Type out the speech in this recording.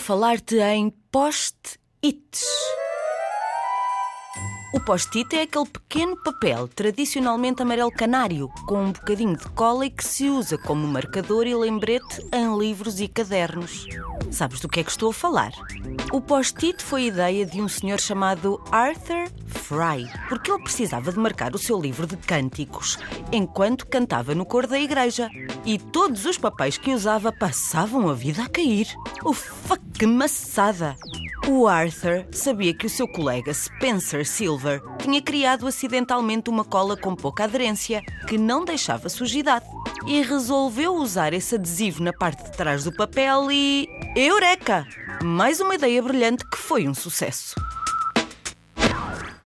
falar-te em post-its. O post-it é aquele pequeno papel tradicionalmente amarelo canário, com um bocadinho de cola e que se usa como marcador e lembrete em livros e cadernos. Sabes do que é que estou a falar? O post-it foi ideia de um senhor chamado Arthur Fry, porque ele precisava de marcar o seu livro de cânticos enquanto cantava no coro da igreja. E todos os papéis que usava passavam a vida a cair. Ufa, que maçada! O Arthur sabia que o seu colega Spencer Silver tinha criado acidentalmente uma cola com pouca aderência, que não deixava sujidade. E resolveu usar esse adesivo na parte de trás do papel e. Eureka! Mais uma ideia brilhante que foi um sucesso.